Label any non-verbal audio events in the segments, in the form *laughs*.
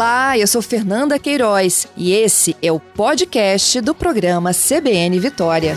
Olá, eu sou Fernanda Queiroz e esse é o podcast do programa CBN Vitória.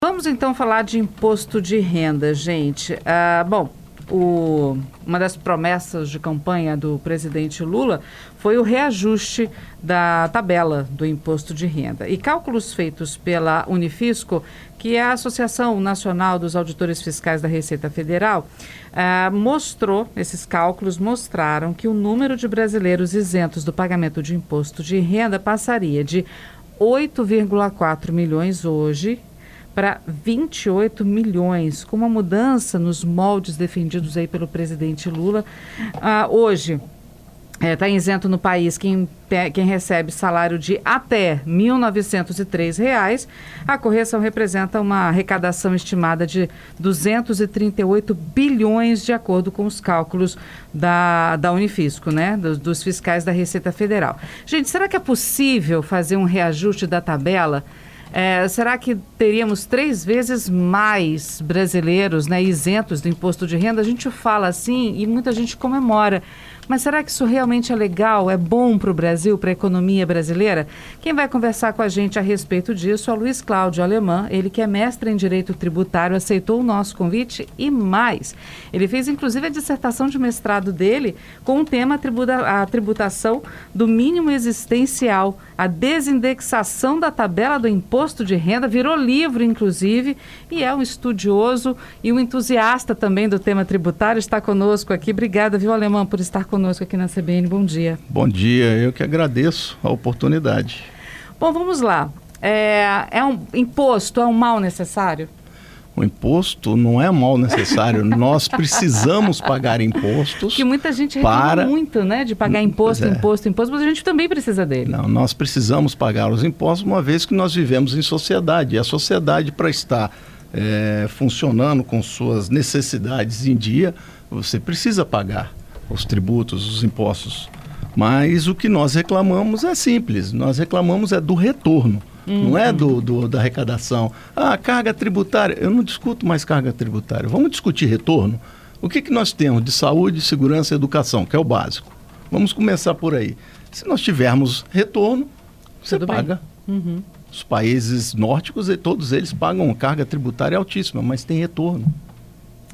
Vamos então falar de imposto de renda, gente. Ah, bom, o, uma das promessas de campanha do presidente Lula foi o reajuste da tabela do imposto de renda. E cálculos feitos pela Unifisco, que é a Associação Nacional dos Auditores Fiscais da Receita Federal, uh, mostrou, esses cálculos mostraram que o número de brasileiros isentos do pagamento de imposto de renda passaria de 8,4 milhões hoje para 28 milhões, com uma mudança nos moldes defendidos aí pelo presidente Lula. Ah, hoje, está é, tá isento no país quem, quem recebe salário de até R$ 1.903. A correção representa uma arrecadação estimada de 238 bilhões, de acordo com os cálculos da, da Unifisco, né? Dos, dos fiscais da Receita Federal. Gente, será que é possível fazer um reajuste da tabela? É, será que teríamos três vezes mais brasileiros né, isentos do imposto de renda? A gente fala assim e muita gente comemora. Mas será que isso realmente é legal, é bom para o Brasil, para a economia brasileira? Quem vai conversar com a gente a respeito disso é o Luiz Cláudio Alemã, ele que é mestre em Direito Tributário, aceitou o nosso convite e mais. Ele fez inclusive a dissertação de mestrado dele com o tema tributa a tributação do mínimo existencial, a desindexação da tabela do imposto de renda, virou livro inclusive, e é um estudioso e um entusiasta também do tema tributário, está conosco aqui. Obrigada, viu, Alemã, por estar conosco conosco aqui na CBN. Bom dia. Bom dia, eu que agradeço a oportunidade. Bom, vamos lá. É, é um imposto, é um mal necessário? O imposto não é mal necessário. *laughs* Nós precisamos pagar impostos. Que muita gente para muito, né? De pagar imposto, é. imposto, imposto, mas a gente também precisa dele. Não, nós precisamos pagar os impostos uma vez que nós vivemos em sociedade. E a sociedade, para estar é, funcionando com suas necessidades em dia, você precisa pagar os tributos, os impostos. Mas o que nós reclamamos é simples, nós reclamamos é do retorno, uhum. não é do, do, da arrecadação. Ah, carga tributária, eu não discuto mais carga tributária, vamos discutir retorno. O que, que nós temos de saúde, segurança e educação, que é o básico? Vamos começar por aí. Se nós tivermos retorno, você Tudo paga. Uhum. Os países nórdicos, todos eles pagam carga tributária altíssima, mas tem retorno.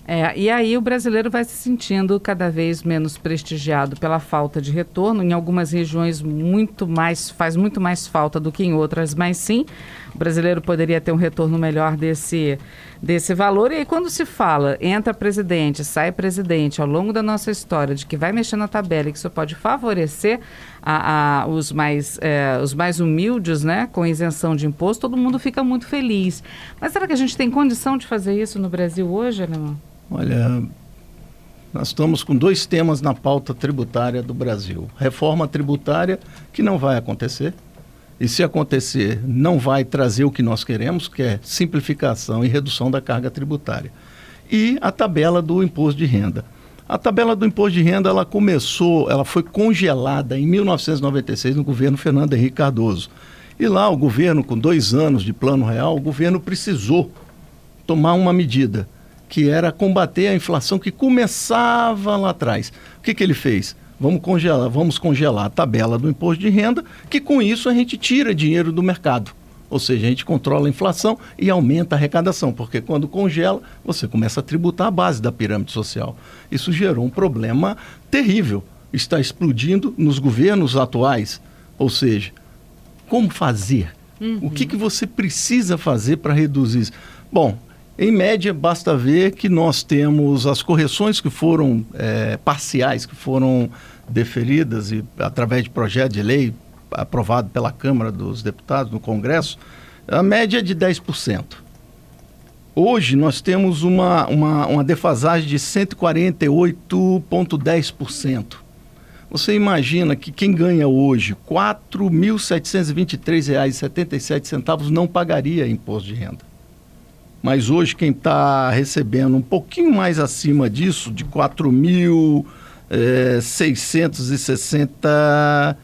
É, e aí o brasileiro vai se sentindo cada vez menos prestigiado pela falta de retorno. Em algumas regiões muito mais faz muito mais falta do que em outras, mas sim, o brasileiro poderia ter um retorno melhor desse, desse valor. E aí quando se fala, entra presidente, sai presidente, ao longo da nossa história, de que vai mexer na tabela e que isso pode favorecer a, a, os, mais, é, os mais humildes, né, com isenção de imposto, todo mundo fica muito feliz. Mas será que a gente tem condição de fazer isso no Brasil hoje, Alemão? Olha, nós estamos com dois temas na pauta tributária do Brasil. Reforma tributária, que não vai acontecer. E se acontecer, não vai trazer o que nós queremos, que é simplificação e redução da carga tributária. E a tabela do imposto de renda. A tabela do imposto de renda, ela começou, ela foi congelada em 1996 no governo Fernando Henrique Cardoso. E lá o governo, com dois anos de plano real, o governo precisou tomar uma medida que era combater a inflação que começava lá atrás. O que, que ele fez? Vamos congelar, vamos congelar a tabela do imposto de renda, que com isso a gente tira dinheiro do mercado. Ou seja, a gente controla a inflação e aumenta a arrecadação, porque quando congela, você começa a tributar a base da pirâmide social. Isso gerou um problema terrível. Está explodindo nos governos atuais. Ou seja, como fazer? Uhum. O que, que você precisa fazer para reduzir isso? Bom, em média, basta ver que nós temos as correções que foram é, parciais, que foram deferidas e, através de projeto de lei aprovado pela Câmara dos Deputados, no Congresso, a média é de 10%. Hoje nós temos uma, uma, uma defasagem de 148,10%. Você imagina que quem ganha hoje R$ 4.723,77 não pagaria imposto de renda. Mas hoje quem está recebendo um pouquinho mais acima disso, de 4.660,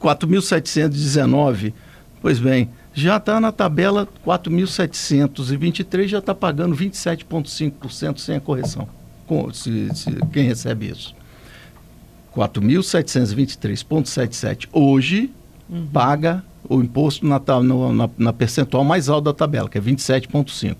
4.719, pois bem, já está na tabela 4.723, já está pagando 27,5% sem a correção, com, se, se, quem recebe isso. 4.723,77 hoje uhum. paga o imposto na, na, na, percentual mais alta da tabela, que é 27,5.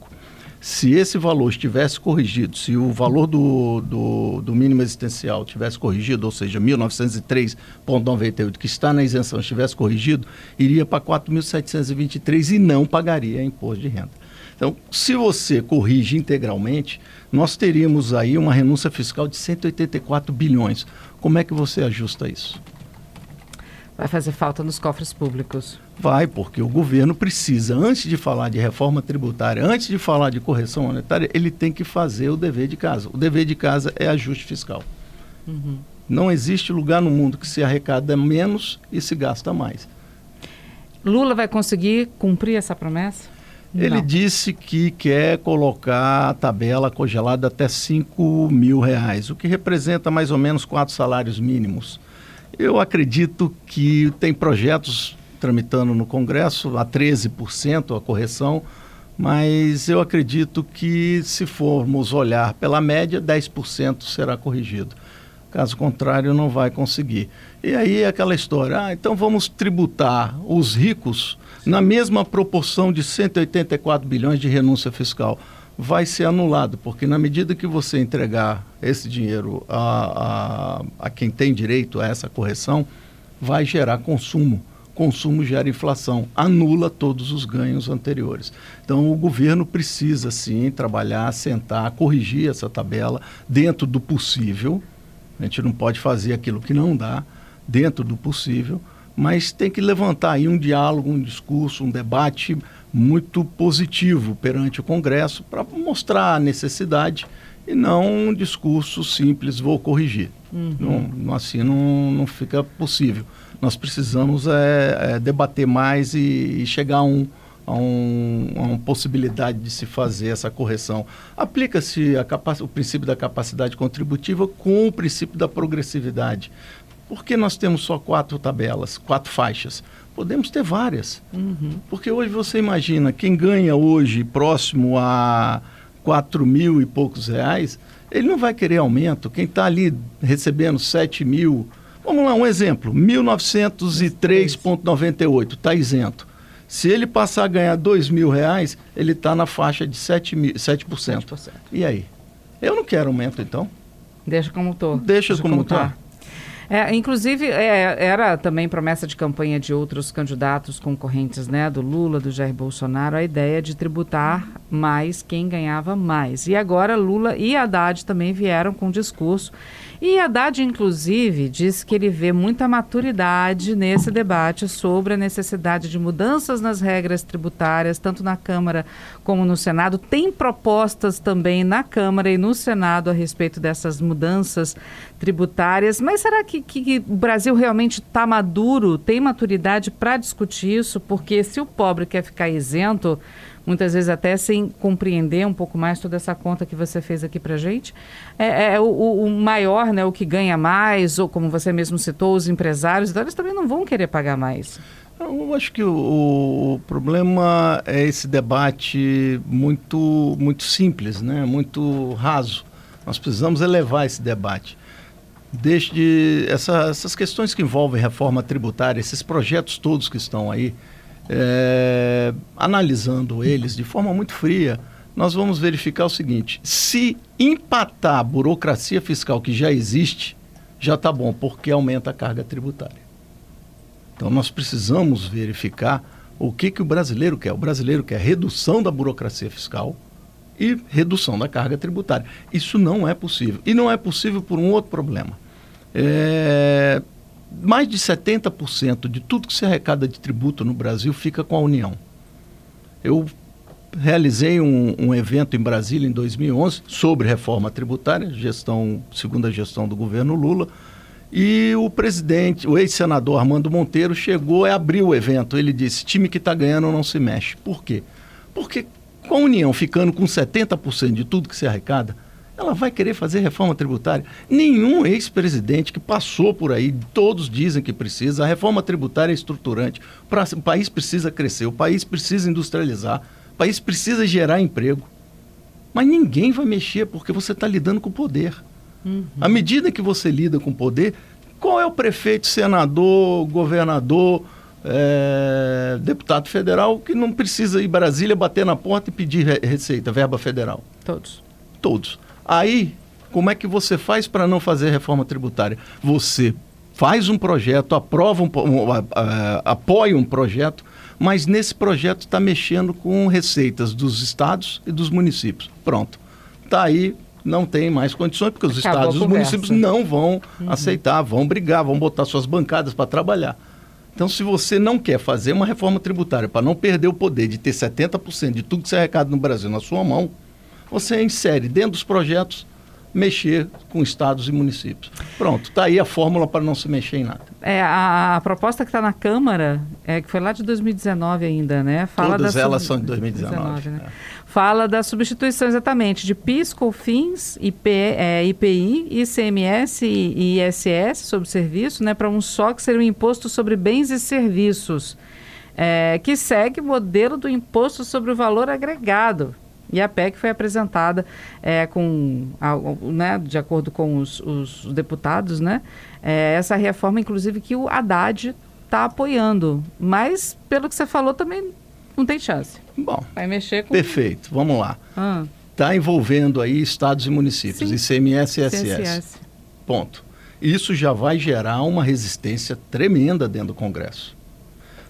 Se esse valor estivesse corrigido, se o valor do, do, do mínimo existencial tivesse corrigido, ou seja, 1903,98, que está na isenção, estivesse corrigido, iria para 4.723 e não pagaria imposto de renda. Então, se você corrige integralmente, nós teríamos aí uma renúncia fiscal de 184 bilhões. Como é que você ajusta isso? Vai fazer falta nos cofres públicos. Vai, porque o governo precisa, antes de falar de reforma tributária, antes de falar de correção monetária, ele tem que fazer o dever de casa. O dever de casa é ajuste fiscal. Uhum. Não existe lugar no mundo que se arrecada menos e se gasta mais. Lula vai conseguir cumprir essa promessa? Ele Não. disse que quer colocar a tabela congelada até 5 mil reais, o que representa mais ou menos quatro salários mínimos. Eu acredito que tem projetos tramitando no Congresso a 13% a correção, mas eu acredito que se formos olhar pela média, 10% será corrigido. Caso contrário, não vai conseguir. E aí é aquela história, ah, então vamos tributar os ricos na mesma proporção de 184 bilhões de renúncia fiscal. Vai ser anulado, porque na medida que você entregar esse dinheiro a, a, a quem tem direito a essa correção, vai gerar consumo consumo gera inflação, anula todos os ganhos anteriores. Então, o governo precisa, sim, trabalhar, sentar, corrigir essa tabela dentro do possível. A gente não pode fazer aquilo que não dá, dentro do possível, mas tem que levantar aí um diálogo, um discurso, um debate muito positivo perante o Congresso para mostrar a necessidade e não um discurso simples, vou corrigir. Uhum. Não, assim não, não fica possível. Nós precisamos é, é, debater mais e, e chegar a, um, a, um, a, uma possibilidade de se fazer essa correção. Aplica-se o princípio da capacidade contributiva com o princípio da progressividade. Por que nós temos só quatro tabelas, quatro faixas? Podemos ter várias. Uhum. Porque hoje você imagina, quem ganha hoje próximo a 4 mil e poucos reais, ele não vai querer aumento. Quem está ali recebendo 7 mil, vamos lá, um exemplo, 1.903,98, está isento. Se ele passar a ganhar 2 mil reais, ele está na faixa de 7%, mil, 7%. 7%. E aí? Eu não quero aumento, então. Deixa como estou. Deixa, Deixa como está. É, inclusive, é, era também promessa de campanha de outros candidatos concorrentes, né, do Lula, do Jair Bolsonaro, a ideia de tributar mais quem ganhava mais. E agora Lula e Haddad também vieram com discurso e Haddad, inclusive, disse que ele vê muita maturidade nesse debate sobre a necessidade de mudanças nas regras tributárias, tanto na Câmara como no Senado. Tem propostas também na Câmara e no Senado a respeito dessas mudanças tributárias. Mas será que, que o Brasil realmente está maduro, tem maturidade para discutir isso? Porque se o pobre quer ficar isento muitas vezes até sem compreender um pouco mais toda essa conta que você fez aqui para gente. É, é o, o, maior, né, o que ganha mais, ou como você mesmo citou, os empresários, então eles também não vão querer pagar mais. Eu acho que o, o, problema é esse debate muito, muito simples, né? muito raso. Nós precisamos elevar esse debate. Desde essa, essas questões que envolvem reforma tributária, esses projetos todos que estão aí, é, analisando eles de forma muito fria, nós vamos verificar o seguinte: se empatar a burocracia fiscal que já existe, já está bom, porque aumenta a carga tributária. Então nós precisamos verificar o que, que o brasileiro quer. O brasileiro quer redução da burocracia fiscal e redução da carga tributária. Isso não é possível. E não é possível por um outro problema. É, mais de 70% de tudo que se arrecada de tributo no Brasil fica com a União. Eu realizei um, um, evento em Brasília em 2011 sobre reforma tributária, gestão, segunda gestão do governo Lula, e o presidente, o ex-senador Armando Monteiro chegou e abriu o evento. Ele disse: time que está ganhando não se mexe. Por quê? Porque com a União ficando com 70% de tudo que se arrecada, ela vai querer fazer reforma tributária. Nenhum ex-presidente que passou por aí, todos dizem que precisa. A reforma tributária é estruturante. O país precisa crescer, o país precisa industrializar, o país precisa gerar emprego. Mas ninguém vai mexer porque você está lidando com o poder. Uhum. À medida que você lida com o poder, qual é o prefeito, senador, governador, é, deputado federal que não precisa ir Brasília bater na porta e pedir receita, verba federal? Todos. Todos. Aí, como é que você faz para não fazer reforma tributária? Você faz um projeto, aprova um, um, apoia um projeto, mas nesse projeto está mexendo com receitas dos estados e dos municípios. Pronto. Está aí, não tem mais condições, porque os Acabou estados e os municípios não vão uhum. aceitar, vão brigar, vão botar suas bancadas para trabalhar. Então, se você não quer fazer uma reforma tributária para não perder o poder de ter 70% de tudo que você arrecada no Brasil na sua mão, você insere dentro dos projetos mexer com estados e municípios. Pronto, está aí a fórmula para não se mexer em nada. É, a, a proposta que está na Câmara, é, que foi lá de 2019 ainda, né? Fala Todas elas são de 2019. 2019 né? é. Fala da substituição exatamente de PIS, COFINS, IP, é, IPI, ICMS e ISS sobre serviço, né? Para um só que seria o um imposto sobre bens e serviços, é, que segue o modelo do imposto sobre o valor agregado, e a PEC foi apresentada é, com, né, de acordo com os, os deputados, né, é, essa reforma, inclusive, que o Haddad está apoiando. Mas, pelo que você falou, também não tem chance. Bom, vai mexer com... Perfeito, vamos lá. Está ah. envolvendo aí estados e municípios, Sim. ICMS e ISS. Ponto. Isso já vai gerar uma resistência tremenda dentro do Congresso.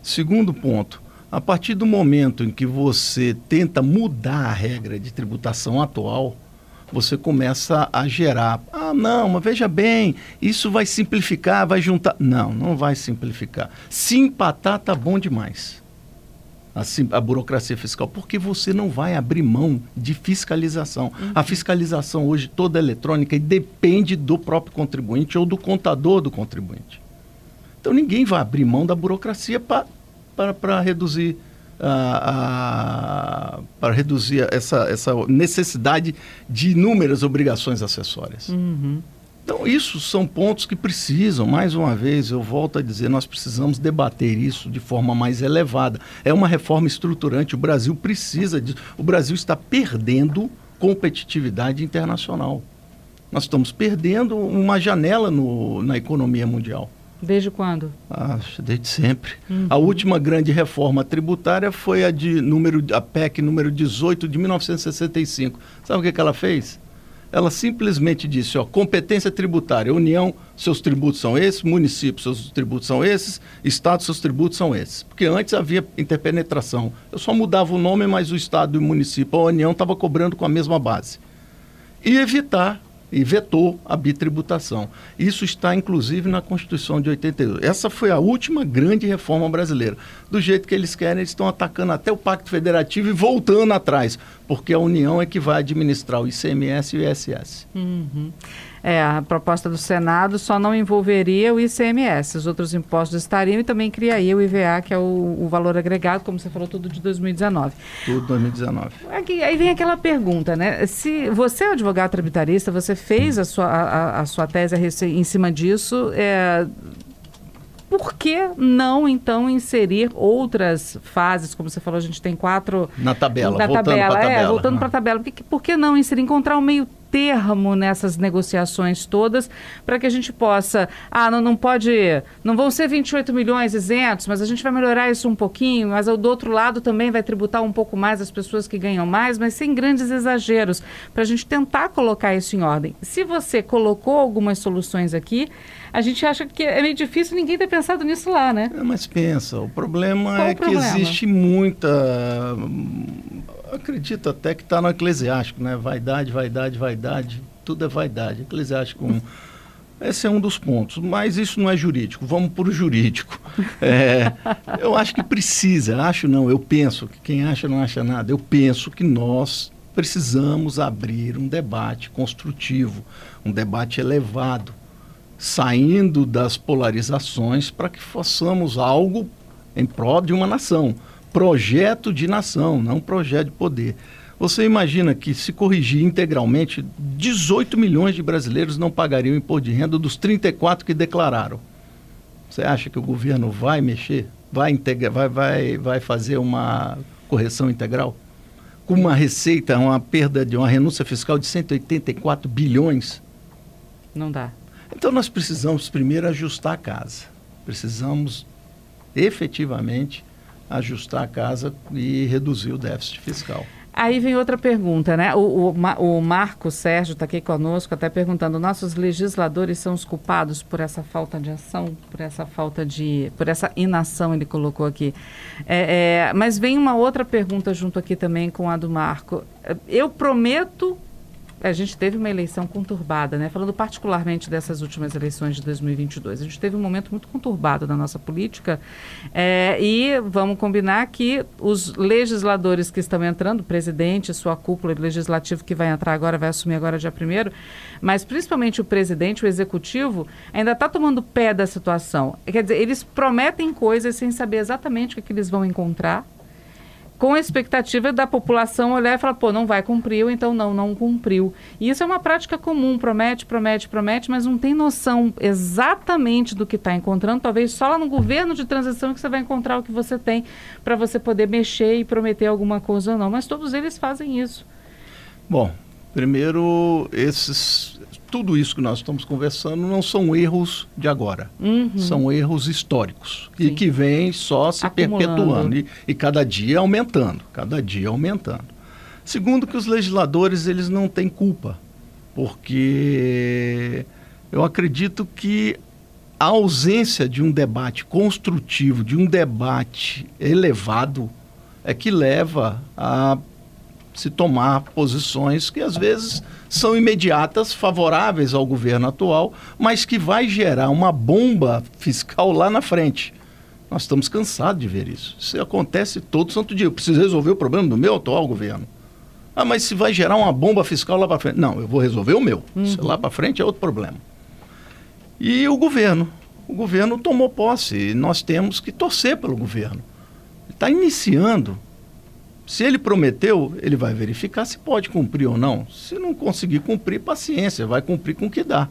Segundo ponto, a partir do momento em que você tenta mudar a regra de tributação atual, você começa a gerar. Ah, não, mas veja bem, isso vai simplificar, vai juntar. Não, não vai simplificar. Se empatar, tá bom demais. A, a burocracia fiscal, porque você não vai abrir mão de fiscalização. Uhum. A fiscalização hoje toda é eletrônica e depende do próprio contribuinte ou do contador do contribuinte. Então ninguém vai abrir mão da burocracia para para reduzir a, a, para reduzir essa, essa necessidade de inúmeras obrigações acessórias. Uhum. Então, isso são pontos que precisam, mais uma vez, eu volto a dizer, nós precisamos debater isso de forma mais elevada. É uma reforma estruturante, o Brasil precisa disso. O Brasil está perdendo competitividade internacional. Nós estamos perdendo uma janela no, na economia mundial. Desde quando? Ah, desde sempre. Uhum. A última grande reforma tributária foi a de número a PEC número 18 de 1965. Sabe o que, que ela fez? Ela simplesmente disse, ó, competência tributária, União, seus tributos são esses, município, seus tributos são esses, Estado, seus tributos são esses. Porque antes havia interpenetração. Eu só mudava o nome, mas o Estado e o município, a União estava cobrando com a mesma base. E evitar e vetou a bitributação. Isso está, inclusive, na Constituição de 82. Essa foi a última grande reforma brasileira. Do jeito que eles querem, eles estão atacando até o Pacto Federativo e voltando atrás, porque a União é que vai administrar o ICMS e o ISS. Uhum. É, a proposta do Senado só não envolveria o ICMS, os outros impostos estariam e também criaria o IVA, que é o, o valor agregado, como você falou, tudo de 2019. Tudo 2019. Aqui, aí vem aquela pergunta, né? Se você é advogado tributarista, você fez a sua, a, a sua tese em cima disso, é, por que não, então, inserir outras fases? Como você falou, a gente tem quatro. Na tabela, na voltando tabela. É, tabela. voltando para a tabela. Por que, por que não inserir? Encontrar um meio termo nessas negociações todas para que a gente possa. Ah, não, não pode. Não vão ser 28 milhões isentos, mas a gente vai melhorar isso um pouquinho, mas do outro lado também vai tributar um pouco mais as pessoas que ganham mais, mas sem grandes exageros, para a gente tentar colocar isso em ordem. Se você colocou algumas soluções aqui, a gente acha que é meio difícil ninguém ter pensado nisso lá, né? É, mas pensa, o problema Qual é o problema? que existe muita acredito até que está no eclesiástico, né? Vaidade, vaidade, vaidade, tudo é vaidade. Eclesiástico 1. Esse é um dos pontos, mas isso não é jurídico. Vamos para o jurídico. É, eu acho que precisa, acho não, eu penso que quem acha não acha nada. Eu penso que nós precisamos abrir um debate construtivo, um debate elevado, saindo das polarizações para que façamos algo em prol de uma nação projeto de nação, não projeto de poder. Você imagina que se corrigir integralmente, 18 milhões de brasileiros não pagariam imposto de renda dos 34 que declararam. Você acha que o governo vai mexer? Vai, integra vai, vai, vai fazer uma correção integral? Com uma receita, uma perda de uma renúncia fiscal de 184 bilhões? Não dá. Então nós precisamos primeiro ajustar a casa. Precisamos efetivamente ajustar a casa e reduzir o déficit fiscal. Aí vem outra pergunta, né? O, o, o Marco Sérgio está aqui conosco, até perguntando: nossos legisladores são os culpados por essa falta de ação, por essa falta de. por essa inação, ele colocou aqui. É, é, mas vem uma outra pergunta junto aqui também com a do Marco. Eu prometo a gente teve uma eleição conturbada, né? Falando particularmente dessas últimas eleições de 2022, a gente teve um momento muito conturbado na nossa política é, e vamos combinar que os legisladores que estão entrando, o presidente, sua cúpula legislativo que vai entrar agora, vai assumir agora dia primeiro, mas principalmente o presidente, o executivo, ainda está tomando pé da situação. Quer dizer, eles prometem coisas sem saber exatamente o que, que eles vão encontrar com a expectativa da população olhar e falar, pô, não vai cumprir, ou então não, não cumpriu. E isso é uma prática comum, promete, promete, promete, mas não tem noção exatamente do que está encontrando. Talvez só lá no governo de transição que você vai encontrar o que você tem para você poder mexer e prometer alguma coisa ou não. Mas todos eles fazem isso. Bom, primeiro, esses tudo isso que nós estamos conversando não são erros de agora, uhum. são erros históricos Sim. e que vêm só se perpetuando e, e, cada dia aumentando, cada dia aumentando. Segundo que os legisladores eles não têm culpa, porque eu acredito que a ausência de um debate construtivo, de um debate elevado, é que leva a se tomar posições que às vezes são imediatas, favoráveis ao governo atual, mas que vai gerar uma bomba fiscal lá na frente. Nós estamos cansados de ver isso. Isso acontece todo santo dia. Eu preciso resolver o problema do meu atual governo. Ah, mas se vai gerar uma bomba fiscal lá para frente. Não, eu vou resolver o meu. Uhum. lá para frente é outro problema. E o governo. O governo tomou posse e nós temos que torcer pelo governo. Está iniciando se ele prometeu, ele vai verificar se pode cumprir ou não. Se não conseguir cumprir, paciência, vai cumprir com o que dá.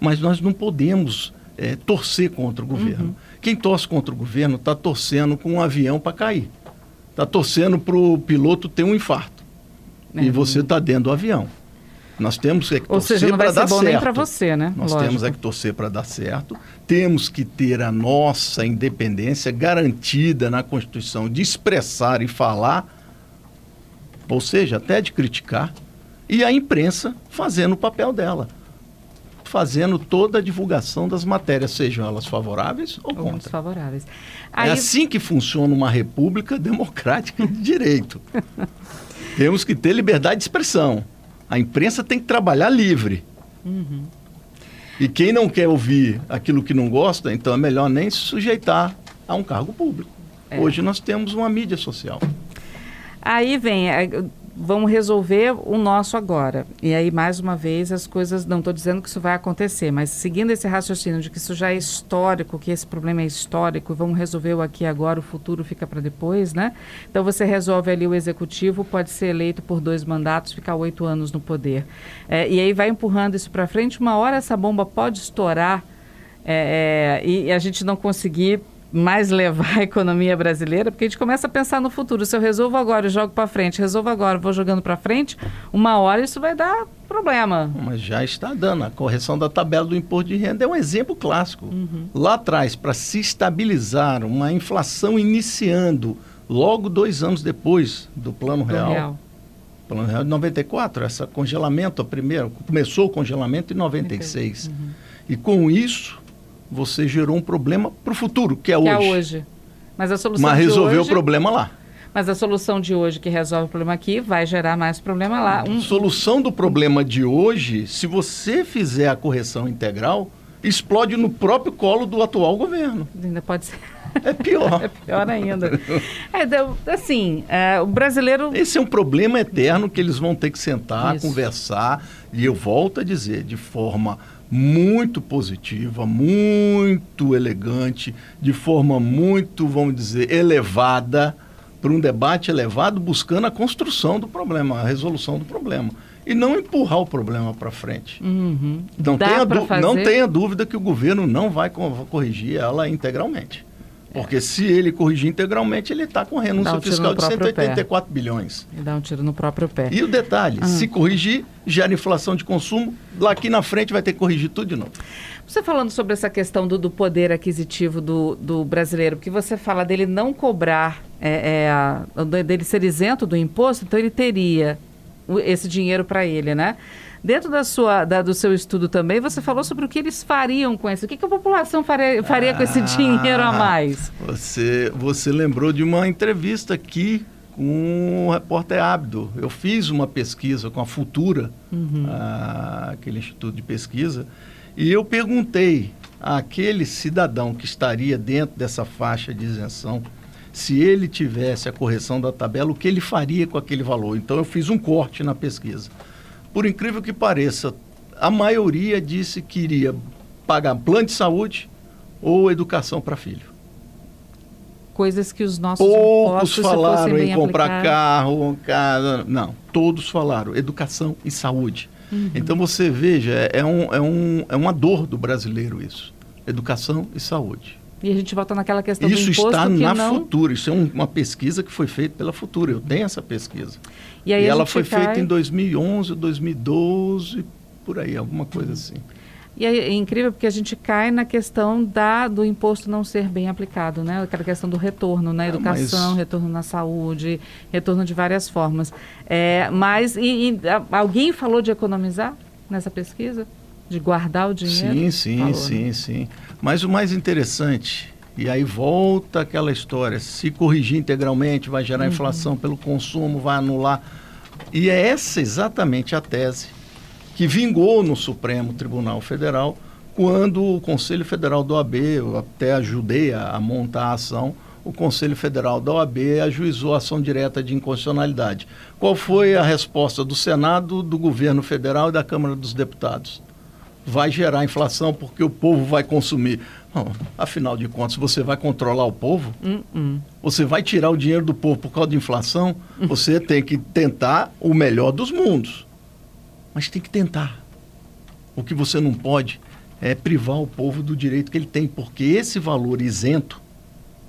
Mas nós não podemos é, torcer contra o governo. Uhum. Quem torce contra o governo está torcendo com um avião para cair. Está torcendo para o piloto ter um infarto. É. E você está dentro do avião. Nós temos que Ou torcer ser bom certo. nem para você, né? Nós Lógico. temos é que torcer para dar certo. Temos que ter a nossa independência garantida na Constituição de expressar e falar ou seja, até de criticar, e a imprensa fazendo o papel dela, fazendo toda a divulgação das matérias, sejam elas favoráveis ou, ou contra. Favoráveis. É Aí... É assim que funciona uma república *laughs* democrática de direito. *laughs* Temos que ter liberdade de expressão. A imprensa tem que trabalhar livre. Uhum. E quem não quer ouvir aquilo que não gosta, então é melhor nem se sujeitar a um cargo público. É. Hoje nós temos uma mídia social. Aí vem, é, vamos resolver o nosso agora. E aí, mais uma vez, as coisas. Não estou dizendo que isso vai acontecer, mas seguindo esse raciocínio de que isso já é histórico, que esse problema é histórico, vamos resolver o aqui agora, o futuro fica para depois, né? Então, você resolve ali o executivo, pode ser eleito por dois mandatos, ficar oito anos no poder. É, e aí vai empurrando isso para frente. Uma hora essa bomba pode estourar. É, é, e a gente não conseguir mais levar *laughs* a economia brasileira, porque a gente começa a pensar no futuro. Se eu resolvo agora e jogo para frente, resolvo agora, vou jogando para frente, uma hora isso vai dar problema. Mas já está dando. A correção da tabela do imposto de renda é um exemplo clássico. Uhum. Lá atrás, para se estabilizar uma inflação iniciando logo dois anos depois do Plano Real. real. Plano Real de 94, esse congelamento, a primeira, começou o congelamento em 96. Uhum. E com isso, você gerou um problema para o futuro, que é que é hoje. É hoje. Mas a solução Mas resolveu hoje... o problema lá. Mas a solução de hoje que resolve o problema aqui vai gerar mais problema lá. Um... Solução do problema de hoje, se você fizer a correção integral, explode no próprio colo do atual governo. Ainda pode ser. É pior. *laughs* é pior ainda. É, assim, é, o brasileiro. Esse é um problema eterno que eles vão ter que sentar, Isso. conversar, e eu volto a dizer, de forma muito positiva, muito elegante, de forma muito, vamos dizer, elevada, para um debate elevado buscando a construção do problema, a resolução do problema. E não empurrar o problema para frente. Uhum. Não, tenha não tenha dúvida que o governo não vai co- corrigir ela integralmente. Porque se ele corrigir integralmente, ele está com renúncia um fiscal de próprio pé. 184 bilhões. E dá um tiro no próprio pé. E o detalhe, Ah. se corrigir, gera inflação de consumo, lá aqui na frente vai ter que corrigir tudo de novo. Você falando sobre essa questão do, do poder aquisitivo do, do brasileiro, porque você fala dele não cobrar, é, é, dele ser isento do imposto, então ele teria esse dinheiro para ele, né? Dentro da sua, da- do seu estudo também, você falou sobre o que eles fariam com isso. O que, que a população faria, faria com esse Ah. dinheiro a mais? Você, você lembrou de uma entrevista aqui com o repórter Abdo. Eu fiz uma pesquisa com a Futura, Uhum. ah, aquele instituto de pesquisa, e eu perguntei àquele cidadão que estaria dentro dessa faixa de isenção, se ele tivesse a correção da tabela, o que ele faria com aquele valor. Então eu fiz um corte na pesquisa. Por incrível que pareça, a maioria disse que iria pagar plano de saúde ou educação para filho. Coisas que os nossos Poucos falaram em comprar carro, casa. Não, todos falaram educação e saúde. Uhum. Então você veja, é, é um, é, um, é uma dor do brasileiro isso. Educação e saúde. E a gente volta naquela questão do Isso imposto está que na não... Futura. Isso é um- uma pesquisa que foi feita pela Futura. Eu tenho essa pesquisa. E, aí e ela foi cai- feita em 2011, 2012, por aí, alguma coisa assim. E aí é incrível porque a gente cai na questão da, do imposto não ser bem aplicado, né? Aquela questão do retorno na Ah, educação, mas- retorno na saúde, retorno de várias formas. É, mas e- e, alguém falou de economizar nessa pesquisa? De guardar o dinheiro? Sim, sim, Falou, sim, né? sim. Mas o mais interessante, e aí volta aquela história, se corrigir integralmente vai Uhum. gerar inflação pelo consumo, vai anular. E é essa exatamente a tese que vingou no Supremo Tribunal Federal quando o Conselho Federal da OAB, eu até ajudei a, a montar a ação, o Conselho Federal da OAB ajuizou a ação direta de inconstitucionalidade. Qual foi a resposta do Senado, do governo federal e da Câmara dos Deputados? Vai gerar inflação porque o povo vai consumir. Não, afinal de contas, você vai controlar o povo? Hum, hum. Você vai tirar o dinheiro do povo por causa de inflação? Você tem que tentar o melhor dos mundos. Mas tem que tentar. O que você não pode é privar o povo do direito que ele tem, porque esse valor isento,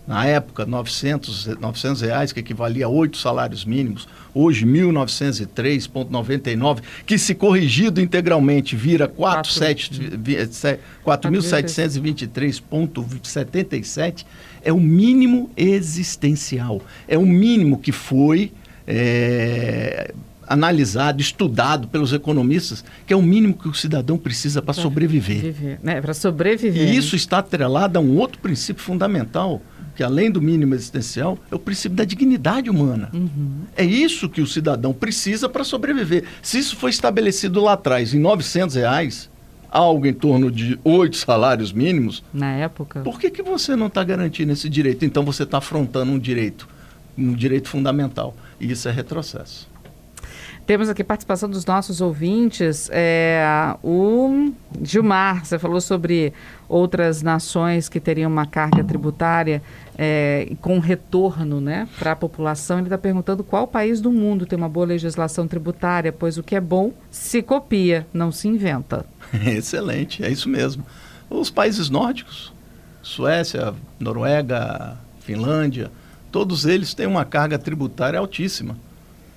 na época, 900, 900 reais, que equivalia a oito salários mínimos, hoje 1.903,99, que se corrigido integralmente vira 4.723,77, é o mínimo existencial. É o mínimo que foi é, analisado, estudado pelos economistas, que é o mínimo que o cidadão precisa para sobreviver. Viver, né? Para sobreviver. E isso está atrelado a um outro princípio fundamental, que além do mínimo existencial, é o princípio da dignidade humana. Uhum. É isso que o cidadão precisa para sobreviver. Se isso foi estabelecido lá atrás em 900 reais, algo em torno de oito salários mínimos, Na época. por que, que você não está garantindo esse direito? Então você está afrontando um direito, um direito fundamental. E isso é retrocesso. Temos aqui participação dos nossos ouvintes. É, o Gilmar, você falou sobre outras nações que teriam uma carga tributária é, com retorno né, para a população. Ele está perguntando qual país do mundo tem uma boa legislação tributária, pois o que é bom se copia, não se inventa. *laughs* Excelente, é isso mesmo. Os países nórdicos, Suécia, Noruega, Finlândia, todos eles têm uma carga tributária altíssima.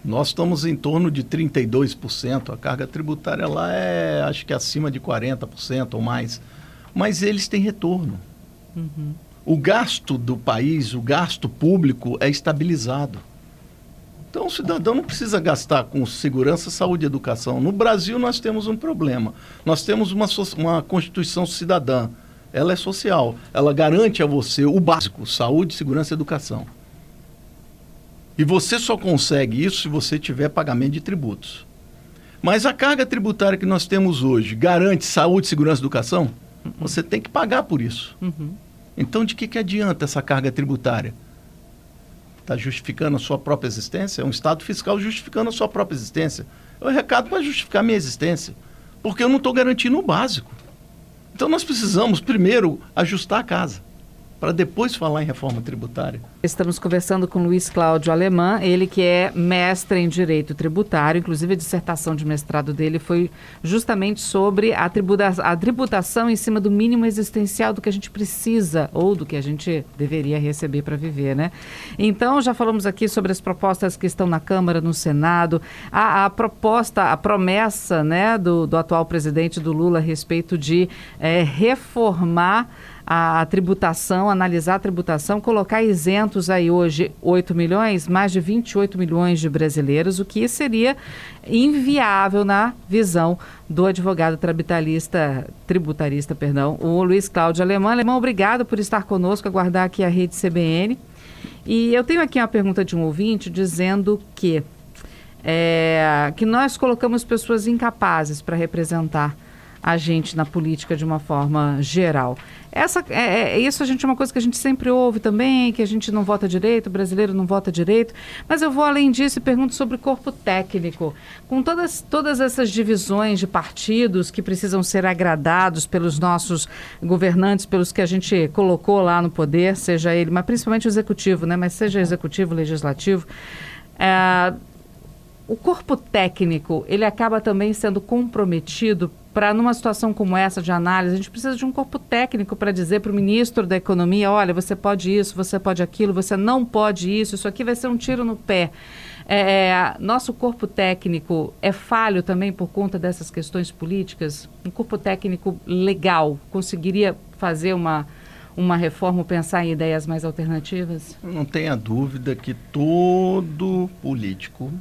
Nós estamos em torno de 32%. A carga tributária lá é, acho que acima de 40% ou mais. Mas eles têm retorno. Uhum. O gasto do país, o gasto público é estabilizado. Então o cidadão não precisa gastar com segurança, saúde e educação. No Brasil nós temos um problema. Nós temos uma, uma Constituição cidadã. Ela é social. Ela garante a você o básico: saúde, segurança e educação. E você só consegue isso se você tiver pagamento de tributos. Mas a carga tributária que nós temos hoje garante saúde, segurança e educação? Você tem que pagar por isso. Uhum. Então, de que, que adianta essa carga tributária? Está justificando a sua própria existência? É um Estado fiscal justificando a sua própria existência. É um recado para justificar a minha existência. Porque eu não estou garantindo o básico. Então, nós precisamos, primeiro, ajustar a casa. Para depois falar em reforma tributária. Estamos conversando com Luiz Cláudio Alemã, ele que é mestre em Direito Tributário, inclusive a dissertação de mestrado dele foi justamente sobre a, tributa a tributação em cima do mínimo existencial do que a gente precisa ou do que a gente deveria receber para viver, né? Então, já falamos aqui sobre as propostas que estão na Câmara, no Senado, a, a proposta, a promessa, né, do, do atual presidente do Lula a respeito de é, reformar a, tributação, analisar a tributação, colocar isentos aí hoje 8 milhões, mais de 28 milhões de brasileiros, o que seria inviável na visão do advogado tributarista, tributarista, perdão, o Luiz Cláudio Alemão. Alemão, obrigado por estar conosco, aguardar aqui a rede CBN. E eu tenho aqui uma pergunta de um ouvinte dizendo que é, que nós colocamos pessoas incapazes para representar a gente na política de uma forma geral. Essa, é, é, isso a gente é uma coisa que a gente sempre ouve também, que a gente não vota direito, o brasileiro não vota direito. Mas eu vou além disso e pergunto sobre corpo técnico. Com todas, todas essas divisões de partidos que precisam ser agradados pelos nossos governantes, pelos que a gente colocou lá no poder, seja ele, mas principalmente o executivo, né? Mas seja executivo, legislativo. É, o corpo técnico, ele acaba também sendo comprometido para, numa situação como essa de análise, a gente precisa de um corpo técnico para dizer para o ministro da Economia: olha, você pode isso, você pode aquilo, você não pode isso, isso aqui vai ser um tiro no pé. É, é nosso corpo técnico é falho também por conta dessas questões políticas? Um corpo técnico legal conseguiria fazer uma, uma reforma, pensar em ideias mais alternativas? Não tenha dúvida que todo político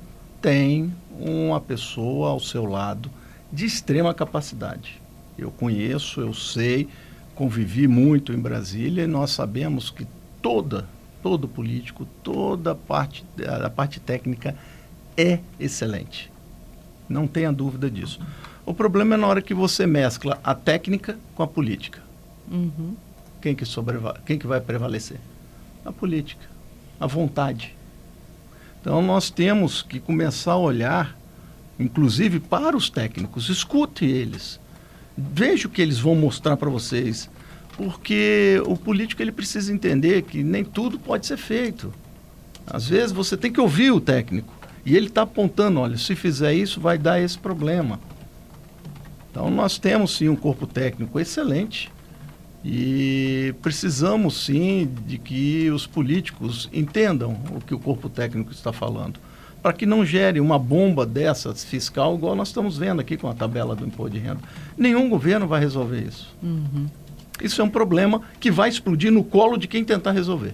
tem uma pessoa ao seu lado de extrema capacidade. Eu conheço, eu sei, convivi muito em Brasília e nós sabemos que toda, todo político, toda a parte, a parte técnica é excelente. Não tenha dúvida disso. O problema é na hora que você mescla a técnica com a política. Uhum. Quem, que Quem que vai prevalecer? A política, a vontade. Então nós temos que começar a olhar, inclusive para os técnicos, escute eles, veja o que eles vão mostrar para vocês, porque o político ele precisa entender que nem tudo pode ser feito. Às vezes você tem que ouvir o técnico e ele está apontando, olha, se fizer isso vai dar esse problema. Então nós temos sim um corpo técnico excelente e precisamos sim de que os políticos entendam o que o corpo técnico está falando, para que não gere uma bomba dessa fiscal, igual nós estamos vendo aqui com a tabela do imposto de renda. Nenhum governo vai resolver isso. Uhum. Isso é um problema que vai explodir no colo de quem tentar resolver.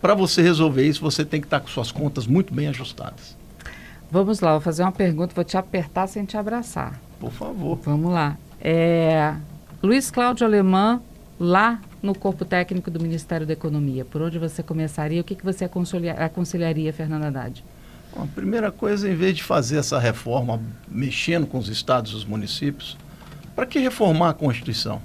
Para você resolver isso, você tem que estar com suas contas muito bem ajustadas. Vamos lá, vou fazer uma pergunta, vou te apertar sem te abraçar. Por favor. Vamos lá. É, Luiz Cláudio Alemã lá no corpo técnico do Ministério da Economia? Por onde você começaria? O que, que você aconselharia, Fernanda Haddad? Bom, a primeira coisa, em vez de fazer essa reforma mexendo com os estados e os municípios, para que reformar a Constituição?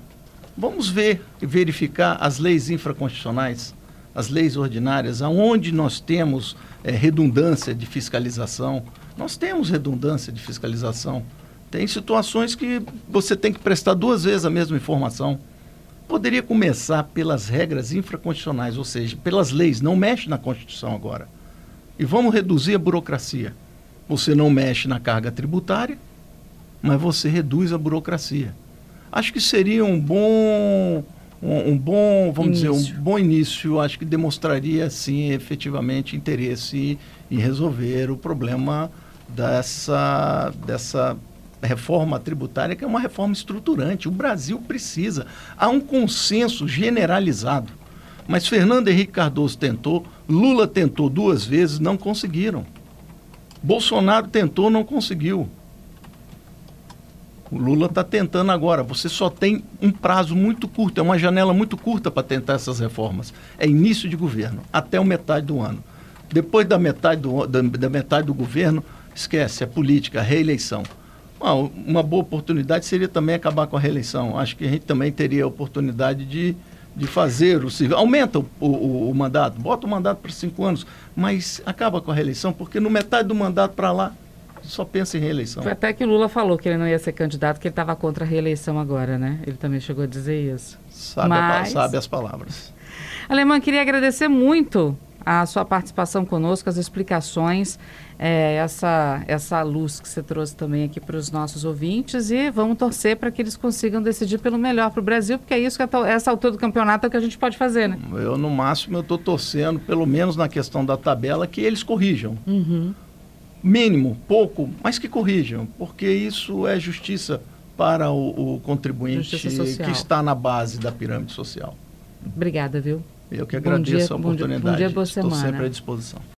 Vamos ver e verificar as leis infraconstitucionais, as leis ordinárias, aonde nós temos é, redundância de fiscalização. Nós temos redundância de fiscalização. Tem situações que você tem que prestar duas vezes a mesma informação poderia começar pelas regras infraconstitucionais, ou seja, pelas leis, não mexe na Constituição agora. E vamos reduzir a burocracia. Você não mexe na carga tributária, mas você reduz a burocracia. Acho que seria um bom um, um bom, vamos início. dizer, um bom início, acho que demonstraria sim efetivamente interesse em resolver o problema dessa dessa reforma tributária, que é uma reforma estruturante. O Brasil precisa. Há um consenso generalizado. Mas Fernando Henrique Cardoso tentou, Lula tentou duas vezes, não conseguiram. Bolsonaro tentou, não conseguiu. O Lula está tentando agora. Você só tem um prazo muito curto, é uma janela muito curta para tentar essas reformas. É início de governo, até o metade do ano. Depois da metade do, da, da metade do governo, esquece, é política, reeleição. Ah, uma boa oportunidade seria também acabar com a reeleição. Acho que a gente também teria a oportunidade de, de fazer o civil. Aumenta o, o, o mandato, bota o mandato para cinco anos, mas acaba com a reeleição, porque no metade do mandato para lá só pensa em reeleição. Foi até que o Lula falou que ele não ia ser candidato, que ele estava contra a reeleição agora, né? Ele também chegou a dizer isso. Sabe, mas... a, sabe as palavras. Alemã, queria agradecer muito a sua participação conosco, as explicações, é, essa, essa luz que você trouxe também aqui para os nossos ouvintes e vamos torcer para que eles consigam decidir pelo melhor para o Brasil, porque é isso que a, essa altura do campeonato é o que a gente pode fazer, né? Eu, no máximo, eu estou torcendo, pelo menos na questão da tabela, que eles corrijam. Uhum. Mínimo, pouco, mas que corrijam, porque isso é justiça para o, o contribuinte que está na base da pirâmide social. Obrigada, viu? Eu que agradeço dia, a oportunidade. Bom dia, bom dia, boa Estou semana. sempre à disposição.